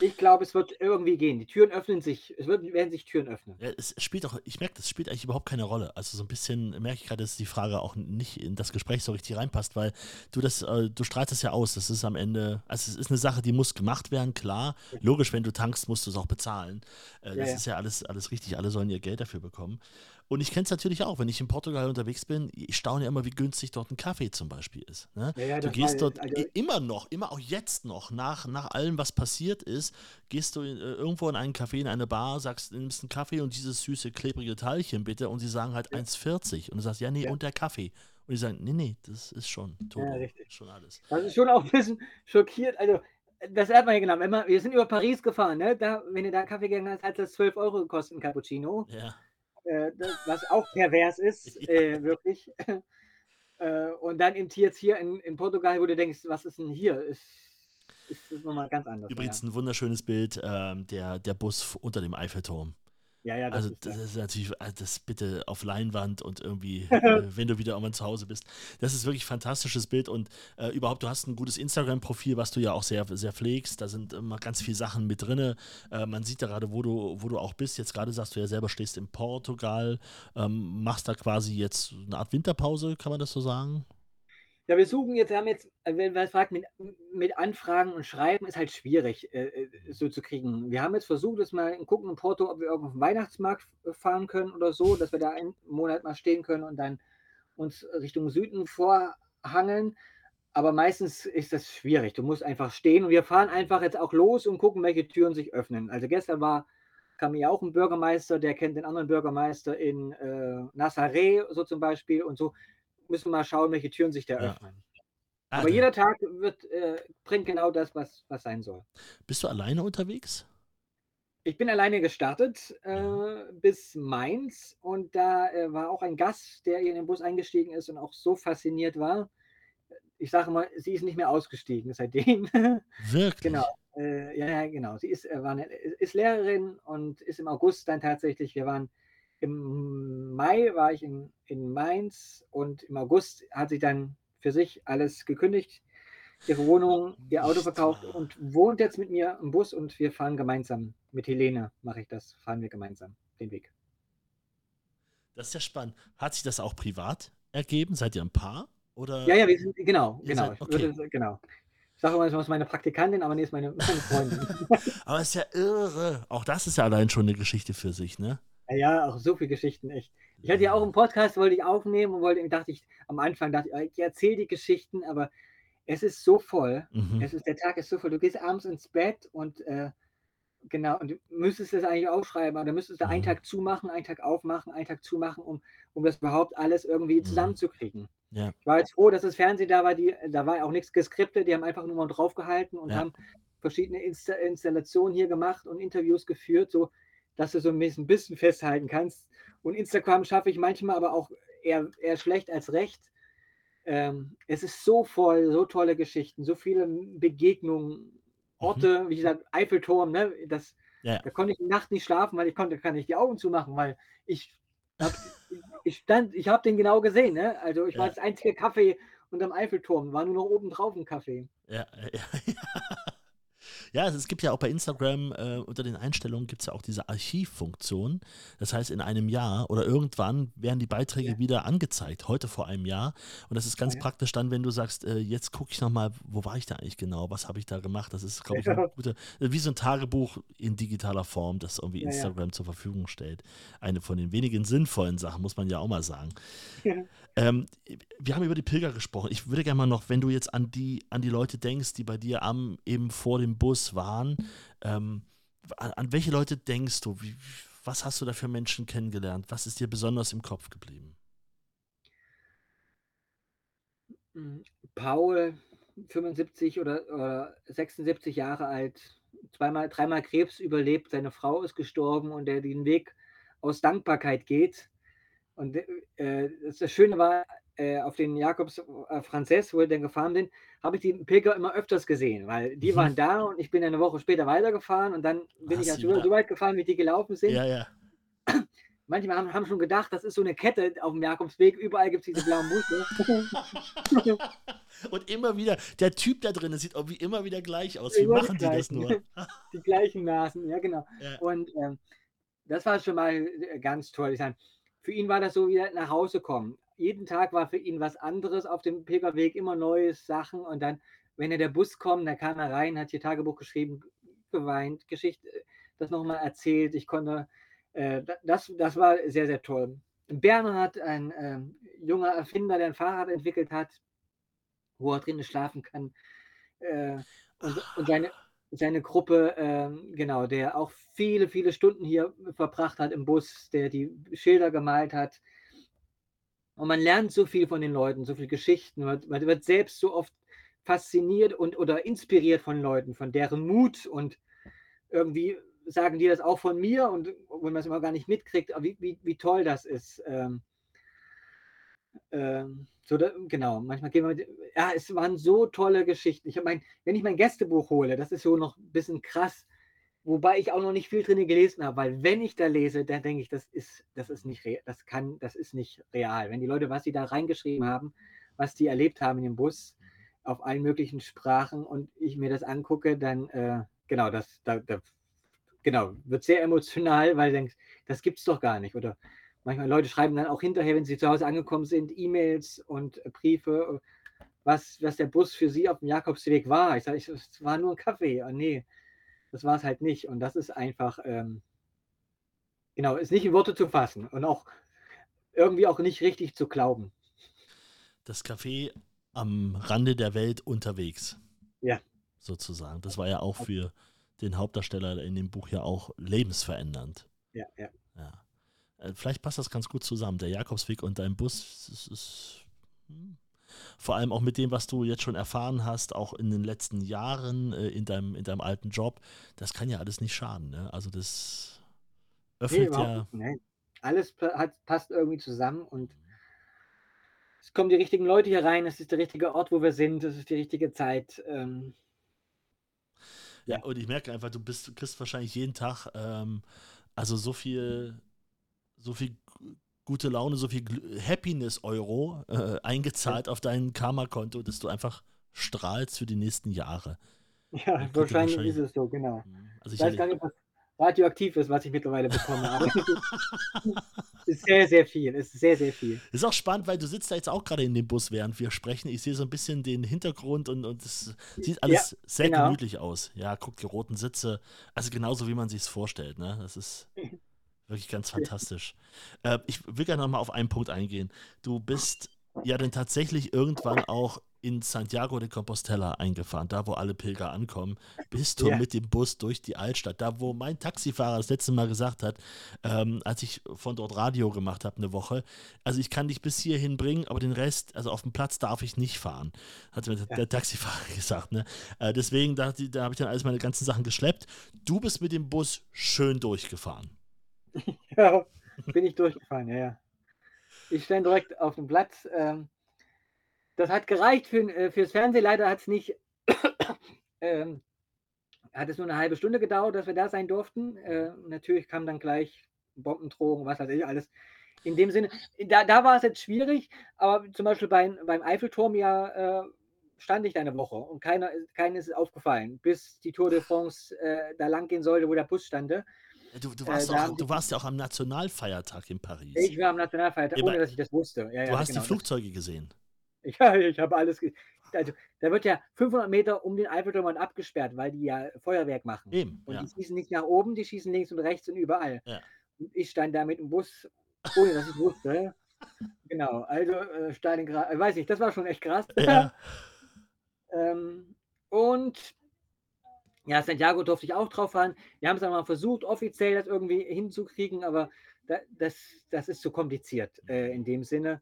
ich glaube, es wird irgendwie gehen. Die Türen öffnen sich, es wird, werden sich Türen öffnen. Ja, es spielt auch, ich merke, das spielt eigentlich überhaupt keine Rolle. Also so ein bisschen merke ich gerade, dass die Frage auch nicht in das Gespräch so richtig reinpasst, weil du das, äh, du strahlst das ja aus. Das ist am Ende, also es ist eine Sache, die muss gemacht werden, klar. Logisch, wenn du tankst, musst du es auch bezahlen. Äh, Ja, das ja. ist ja alles, alles richtig, alle sollen ihr Geld dafür bekommen. Und ich kenne es natürlich auch, wenn ich in Portugal unterwegs bin, ich staune immer, wie günstig dort ein Kaffee zum Beispiel ist. Ne? Ja, ja, du gehst dort also- immer noch, immer auch jetzt noch, nach, nach allem, was passiert ist, gehst du in, äh, irgendwo in einen Café, in eine Bar, sagst, nimmst einen Kaffee und dieses süße, klebrige Teilchen bitte und sie sagen halt 1,40 und du sagst, ja, nee, Ja. und der Kaffee. Und die sagen, nee, nee, das ist schon Todo, richtig. schon alles. Das ist schon auch ein bisschen schockiert. Also, das hat man ja. Wenn man, wir sind über Paris gefahren, ne? Da, wenn du da einen Kaffee gegangen hast, hat das 12 Euro gekostet, ein Cappuccino. Ja, Äh, das, was auch pervers ist, *laughs* Ja. äh, wirklich. *laughs* äh, und dann im jetzt hier in, in Portugal, wo du denkst, was ist denn hier? Ist, ist das nochmal ganz anders. übrigens ein wunderschönes Bild, ähm, der, der Bus unter dem Eiffelturm. Ja, ja, das Also ist, das ja. ist natürlich, äh, das bitte auf Leinwand und irgendwie, *laughs* äh, wenn du wieder irgendwann zu Hause bist. Das ist wirklich ein fantastisches Bild und äh, überhaupt, du hast ein gutes Instagram-Profil, was du ja auch sehr, sehr pflegst. Da sind immer ganz viele Sachen mit drin. Äh, man sieht da gerade, wo du, wo du auch bist. Jetzt gerade sagst du ja selber, stehst in Portugal, ähm, machst da quasi jetzt eine Art Winterpause, kann man das so sagen? Ja, wir suchen jetzt, haben jetzt, äh, wenn man fragt, mit, mit Anfragen und Schreiben ist halt schwierig äh, äh, so zu kriegen. Wir haben jetzt versucht, das mal gucken in Porto, ob wir irgendwo auf den Weihnachtsmarkt fahren können oder so, dass wir da einen Monat mal stehen können und dann uns Richtung Süden vorhangeln. Aber meistens ist das schwierig. Du musst einfach stehen und wir fahren einfach jetzt auch los und gucken, welche Türen sich öffnen. Also gestern war, kam ja auch ein Bürgermeister, der kennt den anderen Bürgermeister in äh, Nazaré, so zum Beispiel. Und so müssen wir mal schauen, welche Türen sich da Ja. öffnen. Ah, Aber da- jeder Tag wird, äh, bringt genau das, was, was sein soll. bist du alleine unterwegs? Ich bin alleine gestartet äh, bis Mainz und da äh, war auch ein Gast, der in den Bus eingestiegen ist und auch so fasziniert war. ich sage mal, sie ist nicht mehr ausgestiegen seitdem. *laughs* Wirklich? genau. Äh, ja, ja, genau. Sie ist, äh, war eine, ist Lehrerin und ist im August dann tatsächlich, wir waren im Mai war ich in, in Mainz und im August hat sie dann für sich alles gekündigt, ihre Wohnung, ihr Auto verkauft und wohnt jetzt mit mir im Bus und wir fahren gemeinsam. Mit Helene mache ich das, fahren wir gemeinsam den Weg. Das ist ja spannend. Hat sich das auch privat ergeben? Seid ihr ein Paar? Oder? Ja, ja, wir sind, genau, genau. Seid, okay. würde, genau. Ich sage immer, das ist meine Praktikantin, aber nee, ist meine, meine Freundin. *laughs* aber ist ja irre. Auch das ist ja allein schon eine Geschichte für sich, ne? Ja, auch so viele Geschichten, echt. Ich hatte ja auch einen Podcast, wollte ich aufnehmen und wollte, dachte ich, am Anfang dachte ich, ich erzähle die Geschichten, aber es ist so voll. Mhm. Es ist, der Tag ist so voll. Du gehst abends ins Bett und äh, genau, und du müsstest das eigentlich aufschreiben, aber du müsstest einen mhm. Tag zumachen, einen Tag aufmachen, einen Tag zumachen, um, um das überhaupt alles irgendwie mhm. zusammenzukriegen. Ja. Ich war jetzt froh, dass das Fernsehen da war, die, da war auch nichts geskriptet, die haben einfach nur mal draufgehalten und ja. haben verschiedene Insta Installationen hier gemacht und Interviews geführt, so dass du so ein bisschen festhalten kannst. Und Instagram schaffe ich manchmal aber auch eher, eher schlecht als recht. Ähm, es ist so voll, so tolle Geschichten, so viele Begegnungen, Orte, mhm. wie gesagt, Eiffelturm, ne? Das, ja. da konnte ich die Nacht nicht schlafen, weil ich konnte, kann nicht die Augen zumachen, weil ich hab, *laughs* ich stand, ich habe den genau gesehen, ne? Also ich ja. war das einzige Kaffee unterm Eiffelturm, war nur noch oben drauf ein Kaffee. Ja, ja, ja. Ja, also es gibt ja auch bei Instagram äh, unter den Einstellungen gibt es ja auch diese Archivfunktion. Das heißt, in einem Jahr oder irgendwann werden die Beiträge ja. wieder angezeigt, heute vor einem Jahr. Und das ist ganz ja. praktisch dann, wenn du sagst, äh, jetzt gucke ich nochmal, wo war ich da eigentlich genau, was habe ich da gemacht. Das ist, glaube ich, eine gute, wie so ein Tagebuch in digitaler Form, das irgendwie Instagram zur Verfügung stellt. Eine von den wenigen sinnvollen Sachen, muss man ja auch mal sagen. Ähm, wir haben über die Pilger gesprochen. Ich würde gerne mal noch, wenn du jetzt an die, an die Leute denkst, die bei dir am eben vor dem Bus waren, ähm, an, an, welche Leute denkst du? Wie, was hast du da für Menschen kennengelernt? Was ist dir besonders im Kopf geblieben? Hm, Paul, 75 oder, oder 76 Jahre alt, zweimal, dreimal Krebs überlebt, seine Frau ist gestorben und der den Weg aus Dankbarkeit geht und äh, das Schöne war, äh, auf den Jakobs äh, Frances, wo wir dann gefahren sind, habe ich die Pilger immer öfters gesehen, weil die mhm. waren da und ich bin eine Woche später weitergefahren und dann bin Ach, ich also so weit gefahren, wie die gelaufen sind. Ja, ja. Manchmal haben, haben schon gedacht, das ist so eine Kette auf dem Jakobsweg, überall gibt es diese blauen Muster. *laughs* und immer wieder, der Typ da drin, sieht auch wie immer wieder gleich aus. Wie machen die das nur? *laughs* die gleichen Nasen, ja genau. Ja. Und ähm, das war schon mal äh, ganz toll. Ich sage, für ihn war das so wie nach Hause kommen. Jeden Tag war für ihn was anderes auf dem Pilgerweg, immer neue Sachen. Und dann, wenn er der Bus kommt, dann kam er rein, hat hier Tagebuch geschrieben, geweint, Geschichte, das nochmal erzählt. Ich konnte, äh, das, das war sehr, sehr toll. Bernhard, ein äh, junger Erfinder, der ein Fahrrad entwickelt hat, wo er drinnen schlafen kann. Äh, und, und seine, seine Gruppe, ähm, genau, der auch viele, viele Stunden hier verbracht hat im Bus, der die Schilder gemalt hat. Und man lernt so viel von den Leuten, so viele Geschichten. Man, man wird selbst so oft fasziniert und oder inspiriert von Leuten, von deren Mut und irgendwie sagen die das auch von mir und wenn man es immer gar nicht mitkriegt, wie, wie, wie toll das ist. Ähm, ähm, so, da, genau, manchmal gehen wir mit, ja, es waren so tolle Geschichten. Ich mein, wenn ich mein Gästebuch hole, das ist so noch ein bisschen krass, wobei ich auch noch nicht viel drin gelesen habe, weil wenn ich da lese, dann denke ich, das ist, das ist nicht real, das kann, das ist nicht real. Wenn die Leute, was sie da reingeschrieben haben, was die erlebt haben in dem Bus, auf allen möglichen Sprachen und ich mir das angucke, dann äh, genau, das, da, da, genau, wird sehr emotional, weil du denkst, das gibt's doch gar nicht. Oder manchmal Leute schreiben dann auch hinterher, wenn sie zu Hause angekommen sind, E-Mails und Briefe, was, was der Bus für sie auf dem Jakobsweg war. Ich sage, es war nur ein Kaffee. Oh, nee, das war es halt nicht. Und das ist einfach, ähm, genau, ist nicht in Worte zu fassen und auch irgendwie auch nicht richtig zu glauben. Das Café am Rande der Welt unterwegs. Ja. Sozusagen. Das war ja auch für den Hauptdarsteller in dem Buch ja auch lebensverändernd. Ja, ja. ja. Äh, vielleicht passt das ganz gut zusammen. Der Jakobsweg und dein Bus ist, ist hm. Vor allem auch mit dem, was du jetzt schon erfahren hast, auch in den letzten Jahren äh, in, deinem, in deinem alten Job, das kann ja alles nicht schaden. Ne? Also das öffnet nee, ja. Nein. Alles hat, passt irgendwie zusammen und es kommen die richtigen Leute hier rein, es ist der richtige Ort, wo wir sind, es ist die richtige Zeit. Ähm, ja, und ich merke einfach, du bist, du kriegst wahrscheinlich jeden Tag ähm, also so viel, so viel gute Laune, so viel Happiness-Euro äh, eingezahlt auf dein Karma-Konto, dass du einfach strahlst für die nächsten Jahre. Ja, wahrscheinlich, wahrscheinlich, ist es so, genau. Mhm. Also ich weiß gar nicht, was radioaktiv ist, was ich mittlerweile bekomme. Aber *laughs* ist sehr, sehr viel. Ist sehr, sehr viel. Ist auch spannend, weil du sitzt da jetzt auch gerade in dem Bus, während wir sprechen. Ich sehe so ein bisschen den Hintergrund und, und es sieht alles ja, sehr genau. gemütlich aus. Ja, guck, die roten Sitze. Also genauso, wie man sich es vorstellt. Ne? Das ist *laughs* wirklich ganz fantastisch. Äh, ich will gerne nochmal auf einen Punkt eingehen. Du bist ja dann tatsächlich irgendwann auch in Santiago de Compostela eingefahren, da wo alle Pilger ankommen, bist du ja. mit dem Bus durch die Altstadt, da wo mein Taxifahrer das letzte Mal gesagt hat, ähm, als ich von dort Radio gemacht habe eine Woche, also ich kann dich bis hierhin bringen, aber den Rest, also auf dem Platz darf ich nicht fahren, hat mir ja. der Taxifahrer *laughs* gesagt. Ne? Äh, deswegen, da, da habe ich dann alles meine ganzen Sachen geschleppt. Du bist mit dem Bus schön durchgefahren. *laughs* Ja, bin ich durchgefahren, ja, ja. Ich stand direkt auf dem Platz. Ähm, das hat gereicht für, äh, fürs Fernsehen. Leider hat es nicht, *coughs* ähm, hat es nur eine halbe Stunde gedauert, dass wir da sein durften. Äh, natürlich kam dann gleich Bombendrohung, was weiß ich alles. In dem Sinne, da, da war es jetzt schwierig, aber zum Beispiel beim, beim Eiffelturm ja äh, stand ich da eine Woche und keiner, keinen ist aufgefallen, bis die Tour de France äh, da lang gehen sollte, wo der Bus stand. Du, du, warst äh, auch, du warst ja auch am Nationalfeiertag in Paris. Ich war am Nationalfeiertag, ohne dass ich das wusste. Ja, du ja, hast genau. die Flugzeuge gesehen. *laughs* Ja, ich habe alles. Also, da wird ja 500 Meter um den Eiffelturm abgesperrt, weil die ja Feuerwerk machen. Eben, und ja. die schießen nicht nach oben, die schießen links und rechts und überall. Ja. Und ich stand da mit dem Bus, ohne dass ich wusste. *laughs* genau, also äh, Stalingrad, äh, weiß ich, das war schon echt krass. Ja. *laughs* ähm, und ja, Santiago durfte ich auch drauf fahren. Wir haben es einmal versucht, offiziell das irgendwie hinzukriegen, aber da, das, das ist zu kompliziert äh, in dem Sinne.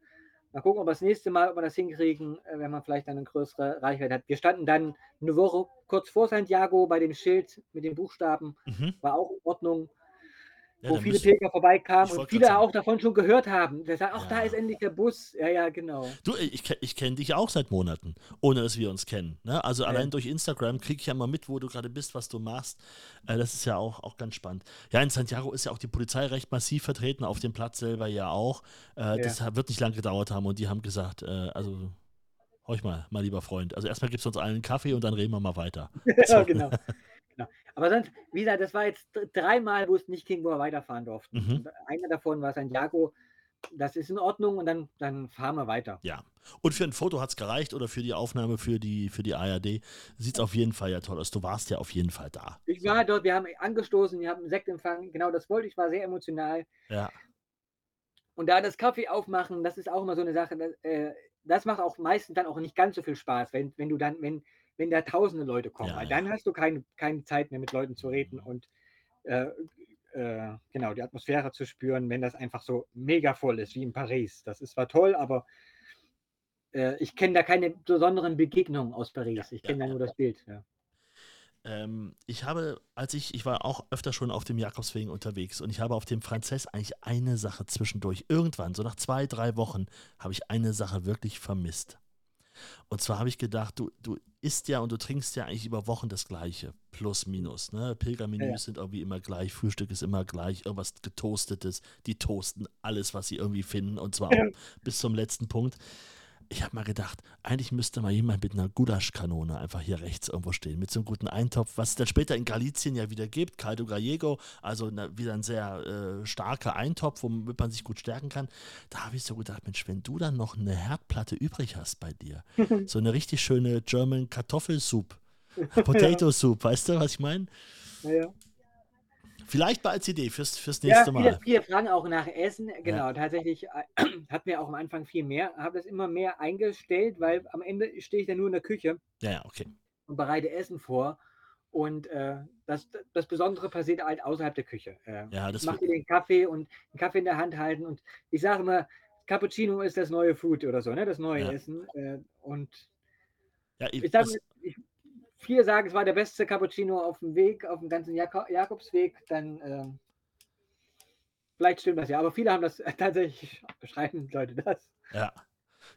Mal gucken, ob wir das nächste Mal, ob wir das hinkriegen, äh, wenn man vielleicht dann eine größere Reichweite hat. Wir standen dann eine Woche kurz vor Santiago bei dem Schild mit den Buchstaben. Mhm. War auch in Ordnung ja, wo viele Pilger vorbeikamen und viele auch davon schon gehört haben. Der sagt, ach, ja. da ist endlich der Bus. Ja, ja, genau. Du, ich, ich kenne dich auch seit Monaten, ohne dass wir uns kennen. Ne? Also ja. allein durch Instagram kriege ich ja mal mit, wo du gerade bist, was du machst. Äh, das ist ja auch, auch ganz spannend. Ja, in Santiago ist ja auch die Polizei recht massiv vertreten, auf dem Platz selber ja auch. Äh, das wird nicht lange gedauert haben und die haben gesagt, äh, also horch mal, mein lieber Freund. Also erstmal gibt es uns allen einen Kaffee und dann reden wir mal weiter. *laughs* ja, so. genau. Genau. Aber sonst, wie gesagt, das war jetzt dreimal, wo es nicht ging, wo wir weiterfahren durften. Mhm. Einer davon war Santiago. Das ist in Ordnung und dann, dann fahren wir weiter. Ja. Und für ein Foto hat es gereicht oder für die Aufnahme für die, für die ARD sieht es auf jeden Fall ja toll aus. Du warst ja auf jeden Fall da. Ich war dort, wir haben angestoßen, wir haben einen Sekt empfangen. Genau das wollte ich, war sehr emotional. Ja. Und da das Kaffee aufmachen, das ist auch immer so eine Sache, das, äh, das macht auch meistens dann auch nicht ganz so viel Spaß, wenn, wenn du dann, wenn, wenn da tausende Leute kommen, ja, weil dann hast du keine, keine Zeit mehr mit Leuten zu reden und äh, äh, genau die Atmosphäre zu spüren, wenn das einfach so mega voll ist, wie in Paris. Das ist zwar toll, aber äh, ich kenne da keine besonderen Begegnungen aus Paris. ich kenne da nur das Bild. Ähm, ich habe, als ich, ich war auch öfter schon auf dem Jakobswegen unterwegs und ich habe auf dem Franzess eigentlich eine Sache zwischendurch, irgendwann, so nach zwei, drei Wochen, habe ich eine Sache wirklich vermisst. Und zwar habe ich gedacht, du, du isst ja und du trinkst ja eigentlich über Wochen das Gleiche. Plus, minus. Ne? Pilgermenüs ja. sind irgendwie immer gleich, Frühstück ist immer gleich, irgendwas getoastetes. Die toasten alles, was sie irgendwie finden und zwar ja. bis zum letzten Punkt ich habe mal gedacht, eigentlich müsste mal jemand mit einer Gulaschkanone einfach hier rechts irgendwo stehen, mit so einem guten Eintopf, was es dann später in Galicien ja wieder gibt, Caldo Gallego, also wieder ein sehr äh, starker Eintopf, womit man sich gut stärken kann. Da habe ich so gedacht, Mensch, wenn du dann noch eine Herdplatte übrig hast bei dir, *laughs* so eine richtig schöne German Kartoffelsoup, *laughs* Potato Soup, weißt du, was ich meine? Ja, ja. Vielleicht mal als Idee fürs, fürs nächste ja, Mal. Viele fragen auch nach Essen. Genau, ja. tatsächlich äh, *clears throat* hatten wir auch am Anfang viel mehr. Habe das immer mehr eingestellt, weil am Ende stehe ich dann nur in der Küche. Ja, okay. Und bereite Essen vor. Und äh, das, das Besondere passiert halt außerhalb der Küche. Äh, ja, das ich mache den Kaffee und den Kaffee in der Hand halten. Und ich sage immer, Cappuccino ist das neue Food oder so, ne? das neue ja. Essen. Äh, und ja, ich, ich sage, viele sagen, es war der beste Cappuccino auf dem Weg, auf dem ganzen Jak Jakobsweg, dann äh, vielleicht stimmt das ja. Aber viele haben das *laughs* tatsächlich, schreiben Leute das. Ja.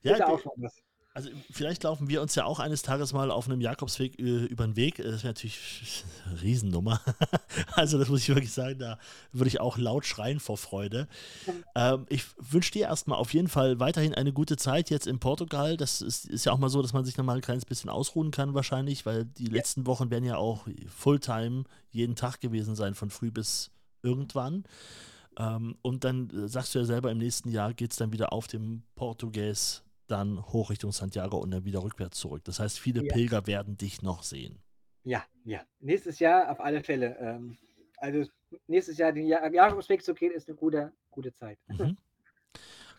Ja, ist auch schon was. Also vielleicht laufen wir uns ja auch eines Tages mal auf einem Jakobsweg äh, über den Weg. Das wäre natürlich eine *laughs* Riesennummer. *laughs* also das muss ich wirklich sagen, da würde ich auch laut schreien vor Freude. Ähm, ich wünsche dir erstmal auf jeden Fall weiterhin eine gute Zeit jetzt in Portugal. Das ist, ist ja auch mal so, dass man sich nochmal ein kleines bisschen ausruhen kann wahrscheinlich, weil die letzten Wochen werden ja auch Fulltime jeden Tag gewesen sein, von früh bis irgendwann. Ähm, und dann äh, sagst du ja selber, im nächsten Jahr geht es dann wieder auf dem Portugies dann hoch Richtung Santiago und dann wieder rückwärts zurück. Das heißt, viele ja. Pilger werden dich noch sehen. Ja, ja. Nächstes Jahr auf alle Fälle. Ähm, also nächstes Jahr den Jakobsweg zu gehen, ist eine gute, gute Zeit. Mhm.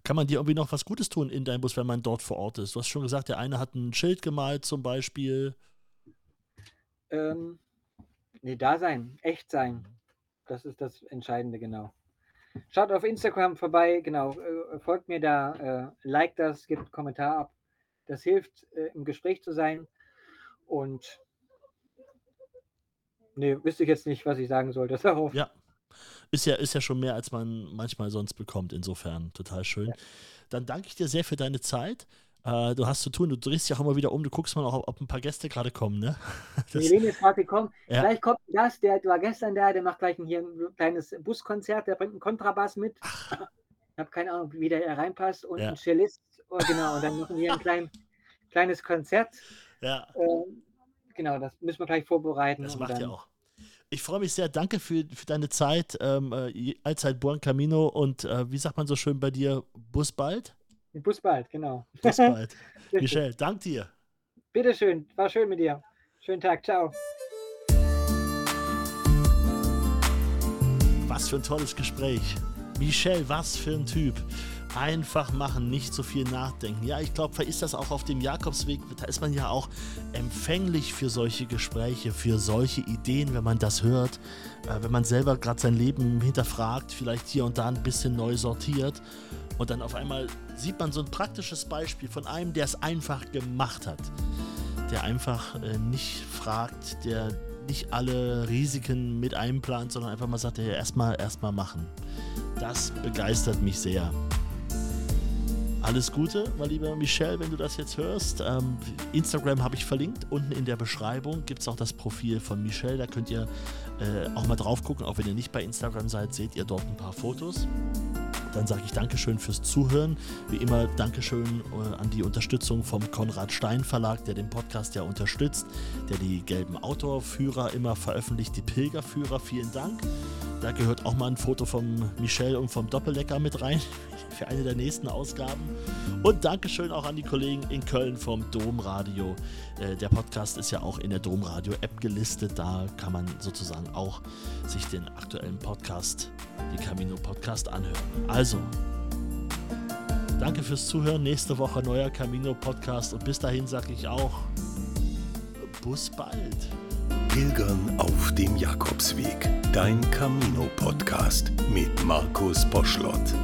Kann man dir irgendwie noch was Gutes tun in deinem Bus, wenn man dort vor Ort ist? Du hast schon gesagt, der eine hat ein Schild gemalt zum Beispiel. Ähm, nee, da sein, echt sein. Das ist das Entscheidende, genau. Schaut auf Instagram vorbei, genau, äh, folgt mir da, äh, like das, gebt einen Kommentar ab. Das hilft, äh, im Gespräch zu sein. Und nee, wüsste ich jetzt nicht, was ich sagen sollte *laughs* darauf. Ja. Ist ja, ist ja schon mehr, als man manchmal sonst bekommt. Insofern total schön. Ja. Dann danke ich dir sehr für deine Zeit. Äh, du hast zu tun, du drehst dich auch immer wieder um, du guckst mal, ob, ob ein paar Gäste gerade kommen, ne? *laughs* Das, Helene ist gerade gekommen. Ja. Gleich kommt ein Gast, der war gestern da, der macht gleich ein, hier ein kleines Buskonzert, der bringt einen Kontrabass mit. Ach. Ich habe keine Ahnung, wie der reinpasst und ja. ein Cellist. Oh, genau, und dann machen wir ein klein, *laughs* kleines Konzert. Ja. Äh, genau, das müssen wir gleich vorbereiten. Das macht ihr auch. Ich freue mich sehr. Danke für, für deine Zeit. Ähm, äh, allzeit Buon Camino und äh, wie sagt man so schön bei dir? Bus bald? Bus bald, genau. Bis bald. *laughs* Michelle, dank dir. Bitteschön, war schön mit dir. Schönen Tag, ciao. Was für ein tolles Gespräch. Michelle, was für ein Typ. Einfach machen, nicht so viel nachdenken. Ja, ich glaube, ist das auch auf dem Jakobsweg, da ist man ja auch empfänglich für solche Gespräche, für solche Ideen, wenn man das hört, äh, wenn man selber gerade sein Leben hinterfragt, vielleicht hier und da ein bisschen neu sortiert und dann auf einmal sieht man so ein praktisches Beispiel von einem, der es einfach gemacht hat. Der einfach äh, nicht fragt, der nicht alle Risiken mit einplant, sondern einfach mal sagt, ja, erstmal erstmal machen. Das begeistert mich sehr. Alles Gute, mein lieber Michel, wenn du das jetzt hörst. Ähm, Instagram habe ich verlinkt. Unten in der Beschreibung gibt es auch das Profil von Michel. Da könnt ihr äh, auch mal drauf gucken. Auch wenn ihr nicht bei Instagram seid, seht ihr dort ein paar Fotos. Dann sage ich Dankeschön fürs Zuhören. Wie immer Dankeschön äh, an die Unterstützung vom Konrad Stein Verlag, der den Podcast ja unterstützt, der die gelben Outdoor-Führer immer veröffentlicht, die Pilgerführer. Vielen Dank. Da gehört auch mal ein Foto von Michel und vom Doppeldecker mit rein *laughs* für eine der nächsten Ausgaben. Und Dankeschön auch an die Kollegen in Köln vom Domradio. Äh, der Podcast ist ja auch in der Domradio-App gelistet. Da kann man sozusagen auch sich den aktuellen Podcast, die Camino Podcast, anhören. Also, danke fürs Zuhören. Nächste Woche neuer Camino Podcast. Und bis dahin sage ich auch, bis bald. Pilgern auf dem Jakobsweg. Dein Camino Podcast mit Markus Boschlott.